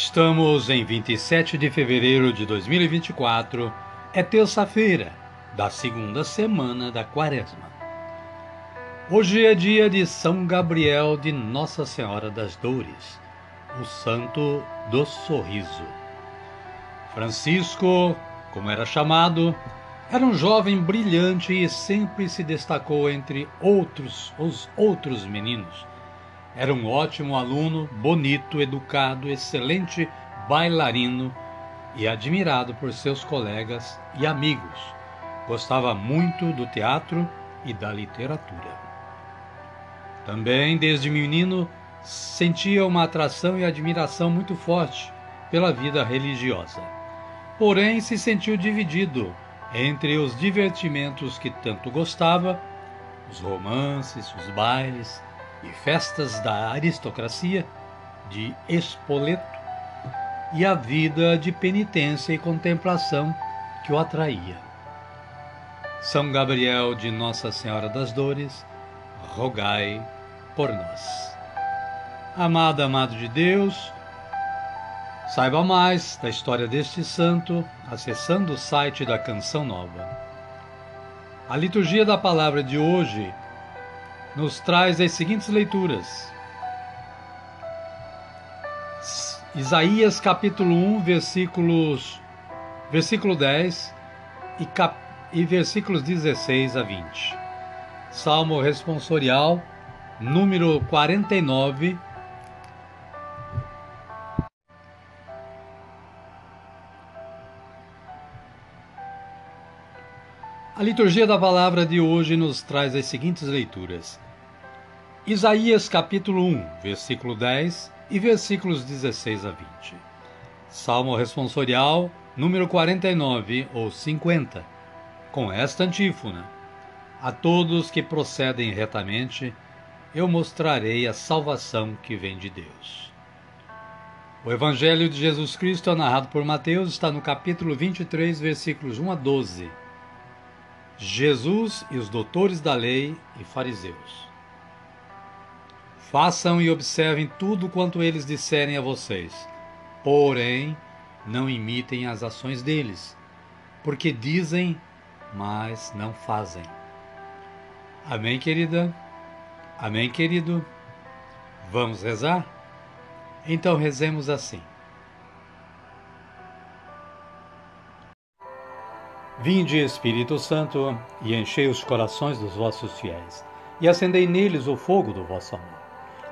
Estamos em 27 de fevereiro de 2024, é terça-feira da segunda semana da quaresma. Hoje é dia de São Gabriel de Nossa Senhora das Dores, o santo do sorriso. Francisco, como era chamado, era um jovem brilhante e sempre se destacou entre outros os outros meninos era um ótimo aluno, bonito, educado, excelente bailarino e admirado por seus colegas e amigos. Gostava muito do teatro e da literatura. Também, desde menino, sentia uma atração e admiração muito forte pela vida religiosa. Porém, se sentiu dividido entre os divertimentos que tanto gostava, os romances, os bailes, e festas da aristocracia de Espoleto e a vida de penitência e contemplação que o atraía. São Gabriel de Nossa Senhora das Dores, rogai por nós. Amado, amado de Deus, saiba mais da história deste santo acessando o site da Canção Nova. A liturgia da palavra de hoje nos traz as seguintes leituras. Isaías capítulo 1, versículos versículo 10 e, cap, e versículos 16 a 20. Salmo responsorial número 49 A liturgia da palavra de hoje nos traz as seguintes leituras: Isaías capítulo 1, versículo 10 e versículos 16 a 20. Salmo responsorial número 49 ou 50, com esta antífona: A todos que procedem retamente, eu mostrarei a salvação que vem de Deus. O Evangelho de Jesus Cristo, narrado por Mateus, está no capítulo 23, versículos 1 a 12. Jesus e os doutores da lei e fariseus. Façam e observem tudo quanto eles disserem a vocês. Porém, não imitem as ações deles, porque dizem, mas não fazem. Amém, querida? Amém, querido? Vamos rezar? Então rezemos assim. Vinde, Espírito Santo, e enchei os corações dos vossos fiéis, e acendei neles o fogo do vosso amor.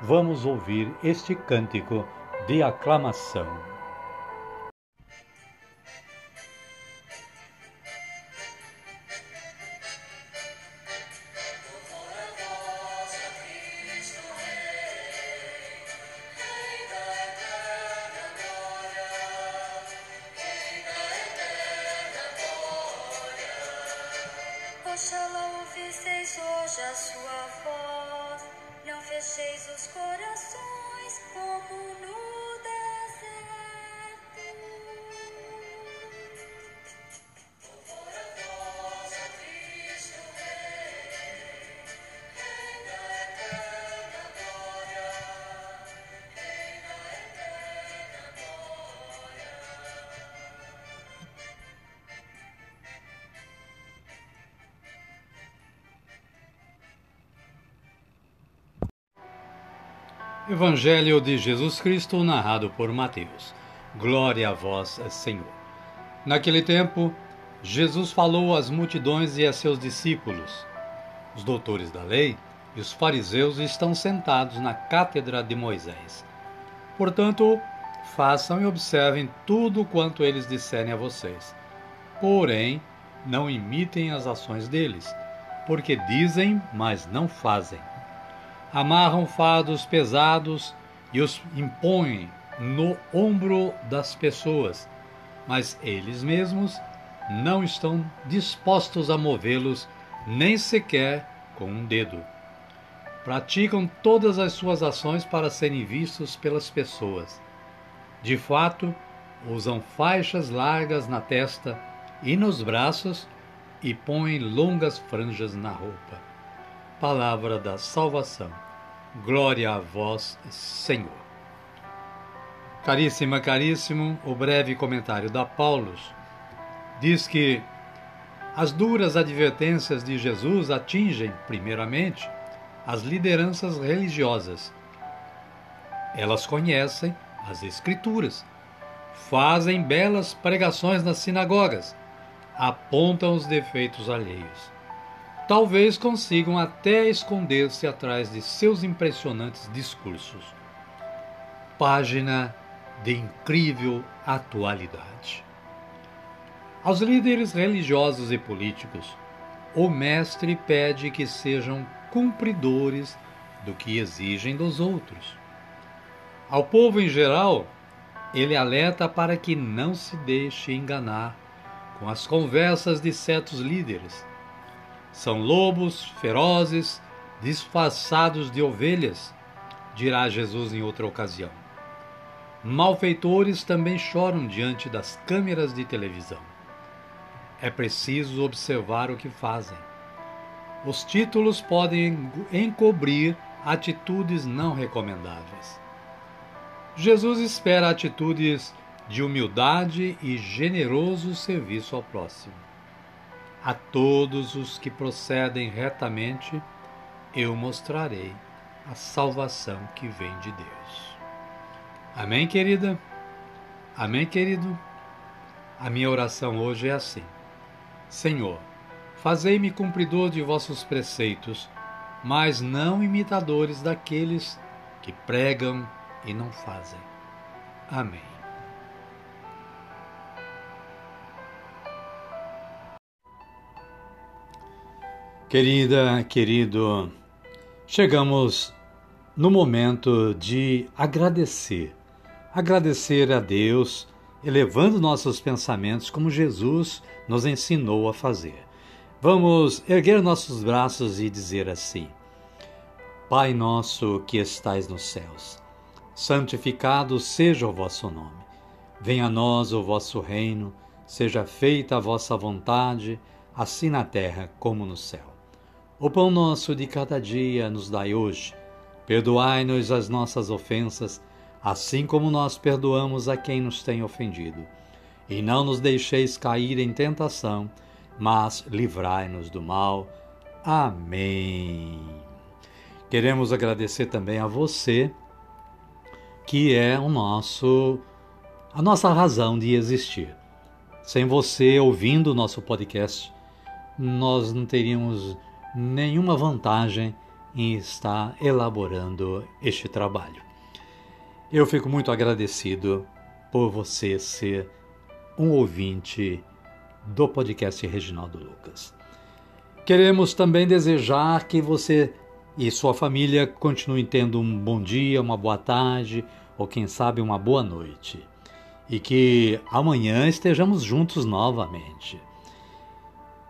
vamos ouvir este cântico de aclamação. Evangelho de Jesus Cristo, narrado por Mateus. Glória a vós, Senhor. Naquele tempo, Jesus falou às multidões e a seus discípulos. Os doutores da lei e os fariseus estão sentados na cátedra de Moisés. Portanto, façam e observem tudo quanto eles disserem a vocês. Porém, não imitem as ações deles, porque dizem, mas não fazem amarram fados pesados e os impõem no ombro das pessoas, mas eles mesmos não estão dispostos a movê-los nem sequer com um dedo. Praticam todas as suas ações para serem vistos pelas pessoas. De fato, usam faixas largas na testa e nos braços e põem longas franjas na roupa palavra da salvação. Glória a vós, Senhor. Caríssima, caríssimo, o breve comentário da Paulus diz que as duras advertências de Jesus atingem, primeiramente, as lideranças religiosas. Elas conhecem as Escrituras, fazem belas pregações nas sinagogas, apontam os defeitos alheios talvez consigam até esconder-se atrás de seus impressionantes discursos. Página de incrível atualidade. Aos líderes religiosos e políticos, o Mestre pede que sejam cumpridores do que exigem dos outros. Ao povo em geral, ele alerta para que não se deixe enganar com as conversas de certos líderes são lobos ferozes, disfarçados de ovelhas, dirá Jesus em outra ocasião. Malfeitores também choram diante das câmeras de televisão. É preciso observar o que fazem. Os títulos podem encobrir atitudes não recomendáveis. Jesus espera atitudes de humildade e generoso serviço ao próximo. A todos os que procedem retamente, eu mostrarei a salvação que vem de Deus. Amém, querida? Amém, querido? A minha oração hoje é assim: Senhor, fazei-me cumpridor de vossos preceitos, mas não imitadores daqueles que pregam e não fazem. Amém. Querida, querido, chegamos no momento de agradecer. Agradecer a Deus, elevando nossos pensamentos como Jesus nos ensinou a fazer. Vamos erguer nossos braços e dizer assim: Pai nosso que estais nos céus, santificado seja o vosso nome. Venha a nós o vosso reino, seja feita a vossa vontade, assim na terra como no céu. O pão nosso de cada dia nos dai hoje. Perdoai-nos as nossas ofensas, assim como nós perdoamos a quem nos tem ofendido. E não nos deixeis cair em tentação, mas livrai-nos do mal. Amém. Queremos agradecer também a você, que é o nosso a nossa razão de existir. Sem você ouvindo o nosso podcast, nós não teríamos nenhuma vantagem em estar elaborando este trabalho. Eu fico muito agradecido por você ser um ouvinte do podcast Reginaldo Lucas. Queremos também desejar que você e sua família continuem tendo um bom dia, uma boa tarde ou quem sabe uma boa noite. E que amanhã estejamos juntos novamente.